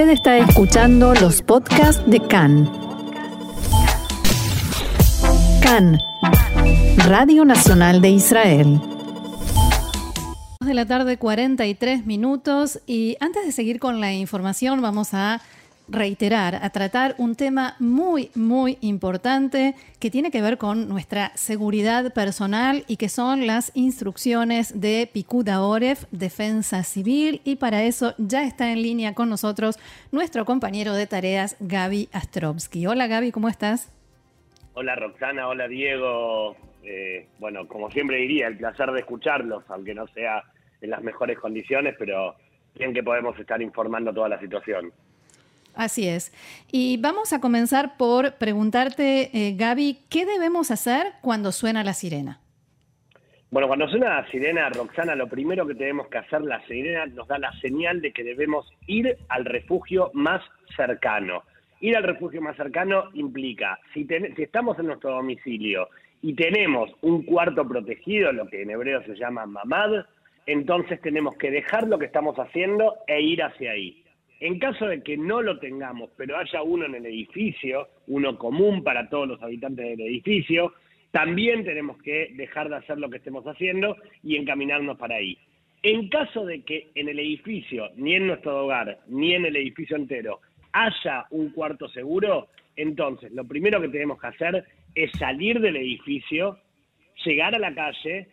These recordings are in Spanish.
Usted está escuchando los podcasts de CAN. CAN, Radio Nacional de Israel. de la tarde, 43 minutos. Y antes de seguir con la información, vamos a reiterar, a tratar un tema muy, muy importante que tiene que ver con nuestra seguridad personal y que son las instrucciones de Picuda Oref, Defensa Civil. Y para eso ya está en línea con nosotros nuestro compañero de tareas, Gaby Astrovsky. Hola Gaby, ¿cómo estás? Hola Roxana, hola Diego. Eh, bueno, como siempre diría, el placer de escucharlos, aunque no sea en las mejores condiciones, pero bien que podemos estar informando toda la situación. Así es. Y vamos a comenzar por preguntarte, eh, Gaby, ¿qué debemos hacer cuando suena la sirena? Bueno, cuando suena la sirena, Roxana, lo primero que tenemos que hacer, la sirena nos da la señal de que debemos ir al refugio más cercano. Ir al refugio más cercano implica, si, si estamos en nuestro domicilio y tenemos un cuarto protegido, lo que en hebreo se llama mamad, entonces tenemos que dejar lo que estamos haciendo e ir hacia ahí. En caso de que no lo tengamos, pero haya uno en el edificio, uno común para todos los habitantes del edificio, también tenemos que dejar de hacer lo que estemos haciendo y encaminarnos para ahí. En caso de que en el edificio, ni en nuestro hogar, ni en el edificio entero, haya un cuarto seguro, entonces lo primero que tenemos que hacer es salir del edificio, llegar a la calle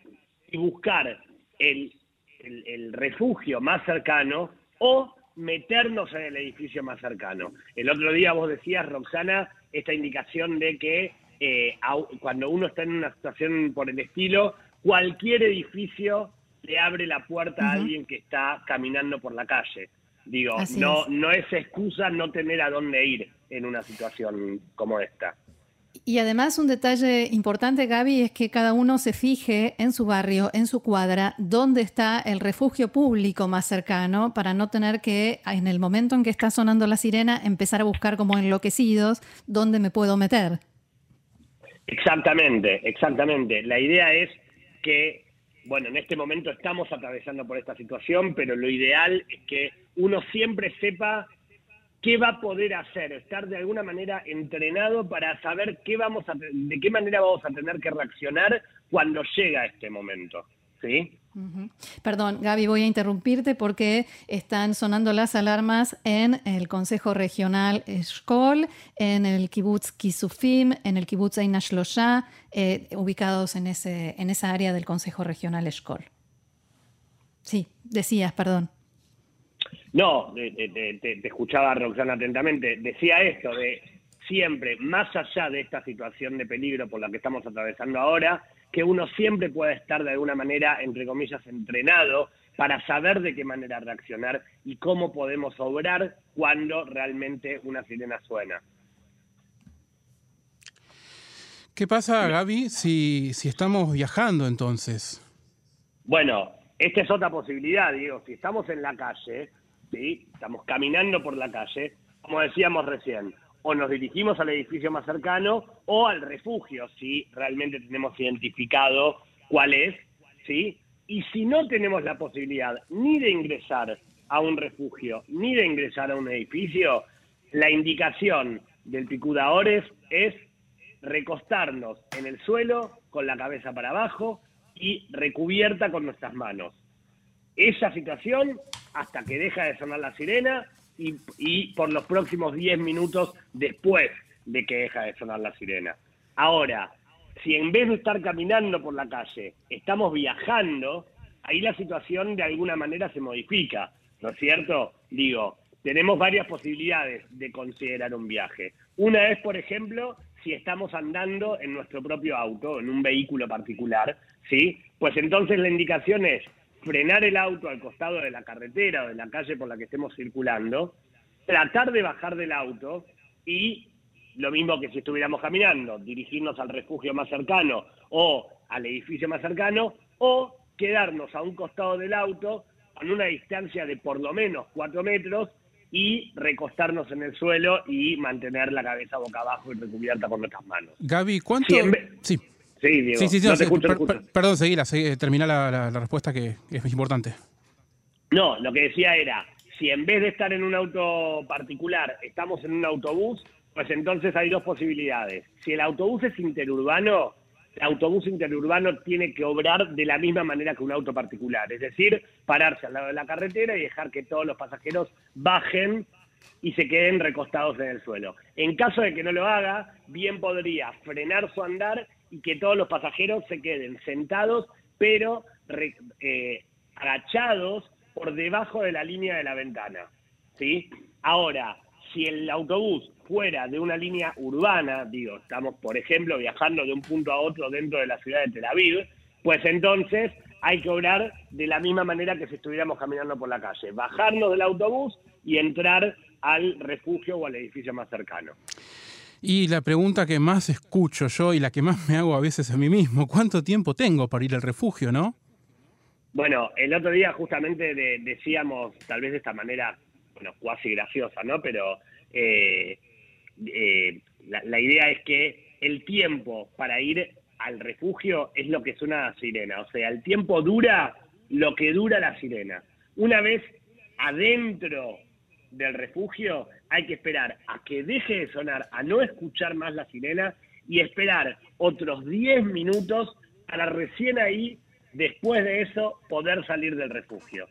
y buscar el, el refugio más cercano o meternos en el edificio más cercano. El otro día vos decías, Roxana, esta indicación de que eh, cuando uno está en una situación por el estilo, cualquier edificio le abre la puerta a alguien que está caminando por la calle. Digo, no, no es excusa no tener a dónde ir en una situación como esta. Y además un detalle importante, Gaby, es que cada uno se fije en su barrio, en su cuadra, dónde está el refugio público más cercano para no tener que, en el momento en que está sonando la sirena, empezar a buscar como enloquecidos dónde me puedo meter. Exactamente, exactamente. La idea es que, bueno, en este momento estamos atravesando por esta situación, pero lo ideal es que uno siempre sepa qué va a poder hacer, estar de alguna manera entrenado para saber qué vamos a, de qué manera vamos a tener que reaccionar cuando llega este momento. ¿Sí? Perdón, Gaby, voy a interrumpirte porque están sonando las alarmas en el Consejo Regional Eshkol, en el Kibbutz Kisufim, en el Kibbutz Einashlosha, eh, ubicados en, ese, en esa área del Consejo Regional Eshkol. Sí, decías, perdón. No, te, escuchaba Roxana atentamente. Decía esto de siempre, más allá de esta situación de peligro por la que estamos atravesando ahora, que uno siempre puede estar de alguna manera, entre comillas, entrenado para saber de qué manera reaccionar y cómo podemos obrar cuando realmente una sirena suena. ¿Qué pasa, Gaby, si, si estamos viajando entonces? Bueno, esta es otra posibilidad, digo, si estamos en la calle, ¿sí? estamos caminando por la calle, como decíamos recién, o nos dirigimos al edificio más cercano o al refugio, si realmente tenemos identificado cuál es, ¿sí? Y si no tenemos la posibilidad ni de ingresar a un refugio, ni de ingresar a un edificio, la indicación del picudadores es recostarnos en el suelo con la cabeza para abajo y recubierta con nuestras manos. Esa situación hasta que deja de sonar la sirena y, por los próximos 10 minutos después de que deja de sonar la sirena. Ahora, si en vez de estar caminando por la calle, estamos viajando, ahí la situación de alguna manera se modifica, ¿no es cierto? Digo, tenemos varias posibilidades de considerar un viaje. Una es, por ejemplo, si estamos andando en nuestro propio auto, en un vehículo particular, ¿sí? Pues entonces la indicación es frenar el auto al costado de la carretera o de la calle por la que estemos circulando, tratar de bajar del auto y lo mismo que si estuviéramos caminando, dirigirnos al refugio más cercano o al edificio más cercano o quedarnos a un costado del auto a una distancia de por lo menos cuatro metros y recostarnos en el suelo y mantener la cabeza boca abajo y recubierta con nuestras manos. Gaby, ¿cuánto? Sí. Sí, Diego. Sí, sí, Perdón, seguila, termina la, respuesta que es importante. No, lo que decía era, Si en vez de estar en un auto particular estamos en un autobús, pues entonces hay dos posibilidades. Si el autobús es interurbano, el autobús interurbano tiene que obrar de la misma manera que un auto particular, es decir, pararse al lado de la carretera y dejar que todos los pasajeros bajen y se queden recostados en el suelo. En caso de que no lo haga, bien podría frenar su andar y que todos los pasajeros se queden sentados, pero eh, agachados por debajo de la línea de la ventana. ¿sí? Ahora, si el autobús fuera de una línea urbana, digo, estamos por ejemplo viajando de un punto a otro dentro de la ciudad de Tel Aviv, pues entonces hay que obrar de la misma manera que si estuviéramos caminando por la calle, bajarnos del autobús y entrar al refugio o al edificio más cercano. Y la pregunta que más escucho yo y la que más me hago a veces a mí mismo, ¿cuánto tiempo tengo para ir al refugio, no? Bueno, el otro día justamente decíamos, tal vez de esta manera, bueno, cuasi graciosa, ¿no? Pero eh, eh, la, idea es que el tiempo para ir al refugio es lo que suena la sirena. O sea, el tiempo dura lo que dura la sirena. Una vez adentro del refugio, hay que esperar a que deje de sonar, a no escuchar más la sirena y esperar otros 10 minutos para recién ahí, después de eso, poder salir del refugio.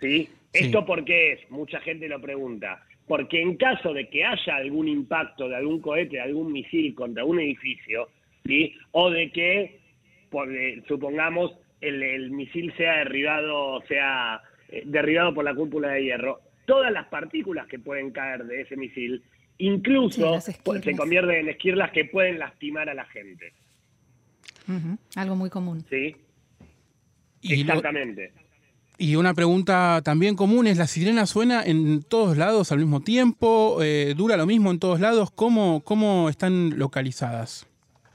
¿Sí? ¿Esto por qué es? Mucha gente lo pregunta porque en caso de que haya algún impacto de algún cohete, de algún misil contra un edificio, ¿sí? o de que, eh, supongamos, el, misil sea derribado, sea eh, derribado por la cúpula de hierro, todas las partículas que pueden caer de ese misil, incluso se convierten en esquirlas que pueden lastimar a la gente. Algo muy común. Sí. Exactamente. Y una pregunta también común es, ¿la sirena suena en todos lados al mismo tiempo? Eh, ¿Dura lo mismo en todos lados? ¿Cómo, cómo están localizadas?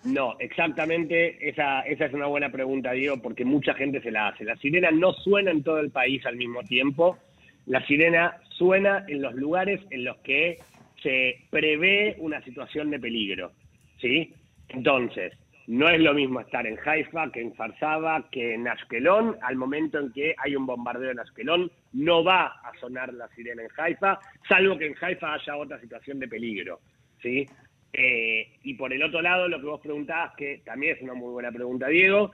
No, exactamente, esa, esa es una buena pregunta, Diego, porque mucha gente se la hace. La sirena no suena en todo el país al mismo tiempo, la sirena suena en los lugares en los que se prevé una situación de peligro, ¿sí? Entonces, no es lo mismo estar en Haifa que en Farsaba, que en Ashkelon. Al momento en que hay un bombardeo en Ashkelon, no va a sonar la sirena en Haifa, salvo que en Haifa haya otra situación de peligro. ¿sí? Eh, y por el otro lado, lo que vos preguntabas, que también es una muy buena pregunta, Diego,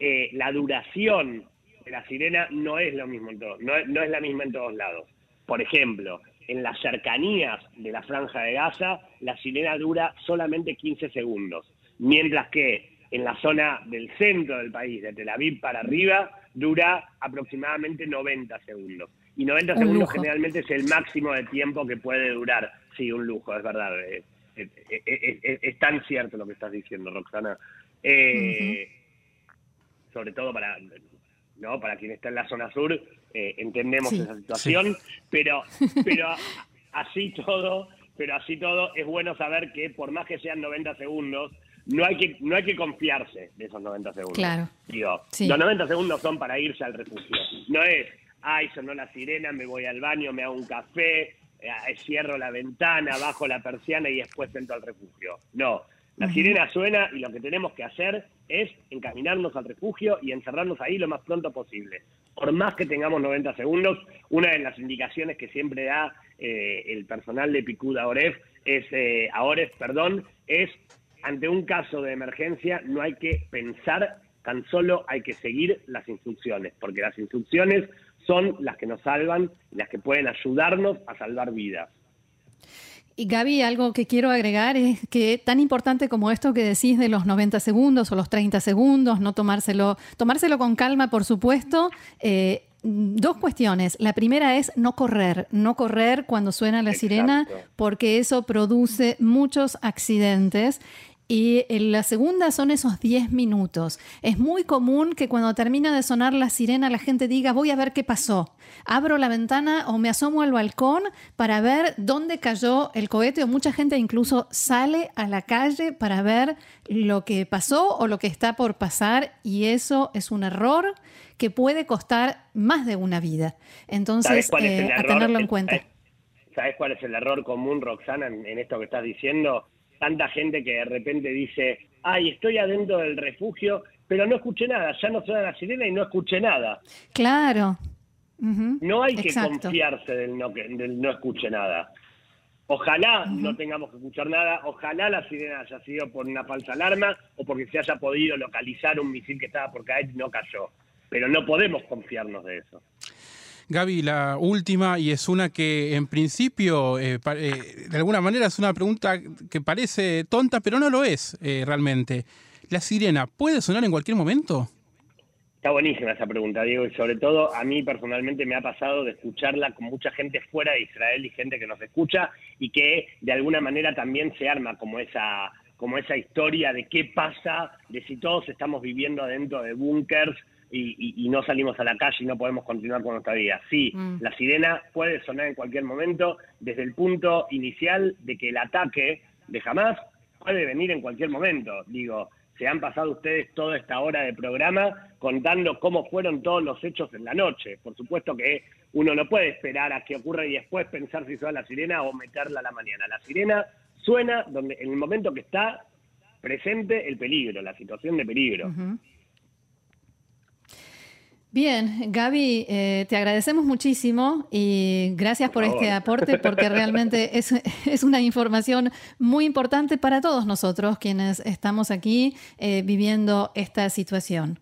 eh, la duración la sirena no es lo mismo en todos, no, no es la misma en todos lados. Por ejemplo, en las cercanías de la franja de Gaza, la sirena dura solamente 15 segundos mientras que en la zona del centro del país, de Tel Aviv para arriba, dura aproximadamente 90 segundos. Y 90 segundos generalmente es el máximo de tiempo que puede durar. Sí, un lujo, es verdad. Eh, eh, eh, es, tan cierto lo que estás diciendo, Roxana. Sobre todo para, ¿no? para quien está en la zona sur, entendemos esa situación, pero, pero así todo, pero así todo es bueno saber que por más que sean 90 segundos, no hay que no hay que confiarse de esos 90 segundos. Claro. Digo, los 90 segundos son para irse al refugio. No es, ay, sonó la sirena, me voy al baño, me hago un café, eh, cierro la ventana, bajo la persiana y después entro al refugio. No, la sirena suena y lo que tenemos que hacer es encaminarnos al refugio y encerrarnos ahí lo más pronto posible. Por más que tengamos 90 segundos, una de las indicaciones que siempre da eh, el personal de Picuda Oref es, eh, perdón, es ante un caso de emergencia no hay que pensar, tan solo hay que seguir las instrucciones, porque las instrucciones son las que nos salvan, las que pueden ayudarnos a salvar vidas. Y Gaby, algo que quiero agregar es que tan importante como esto que decís de los 90 segundos o los 30 segundos, no tomárselo, tomárselo con calma, por supuesto. Eh, dos cuestiones. La primera es no correr, no correr cuando suena la sirena, porque eso produce muchos accidentes. Y la segunda son esos 10 minutos. Es muy común que cuando termina de sonar la sirena la gente diga voy a ver qué pasó. Abro la ventana o me asomo al balcón para ver dónde cayó el cohete o mucha gente incluso sale a la calle para ver lo que pasó o lo que está por pasar y eso es un error que puede costar más de una vida. Entonces, eh, a tenerlo en cuenta. ¿Sabes cuál es el error común, Roxana, en esto que estás diciendo? Tanta gente que de repente dice, ay, estoy adentro del refugio, pero no escuché nada, ya no suena la sirena y no escuché nada. Claro. No hay que confiarse del no, del no escuche nada. Ojalá no tengamos que escuchar nada, ojalá la sirena haya sido por una falsa alarma o porque se haya podido localizar un misil que estaba por caer y no cayó. Pero no podemos confiarnos de eso. Gaby, la última, y es una que en principio, eh, eh, de alguna manera es una pregunta que parece tonta, pero no lo es eh, realmente. ¿La sirena puede sonar en cualquier momento? Está buenísima esa pregunta, Diego, y sobre todo a mí personalmente me ha pasado de escucharla con mucha gente fuera de Israel y gente que nos escucha y que de alguna manera también se arma como esa como esa historia de qué pasa, de si todos estamos viviendo adentro de búnkers y, no salimos a la calle y no podemos continuar con nuestra vida. Sí, mm. la sirena puede sonar en cualquier momento, desde el punto inicial de que el ataque de Hamas puede venir en cualquier momento. Digo, se han pasado ustedes toda esta hora de programa contando cómo fueron todos los hechos en la noche. Por supuesto que uno no puede esperar a que ocurra y después pensar si suena la sirena o meterla a la mañana. La sirena suena donde en el momento que está presente el peligro, la situación de peligro. Bien, Gaby, eh, te agradecemos muchísimo y gracias por, este aporte porque realmente es, es, una información muy importante para todos nosotros quienes estamos aquí eh, viviendo esta situación.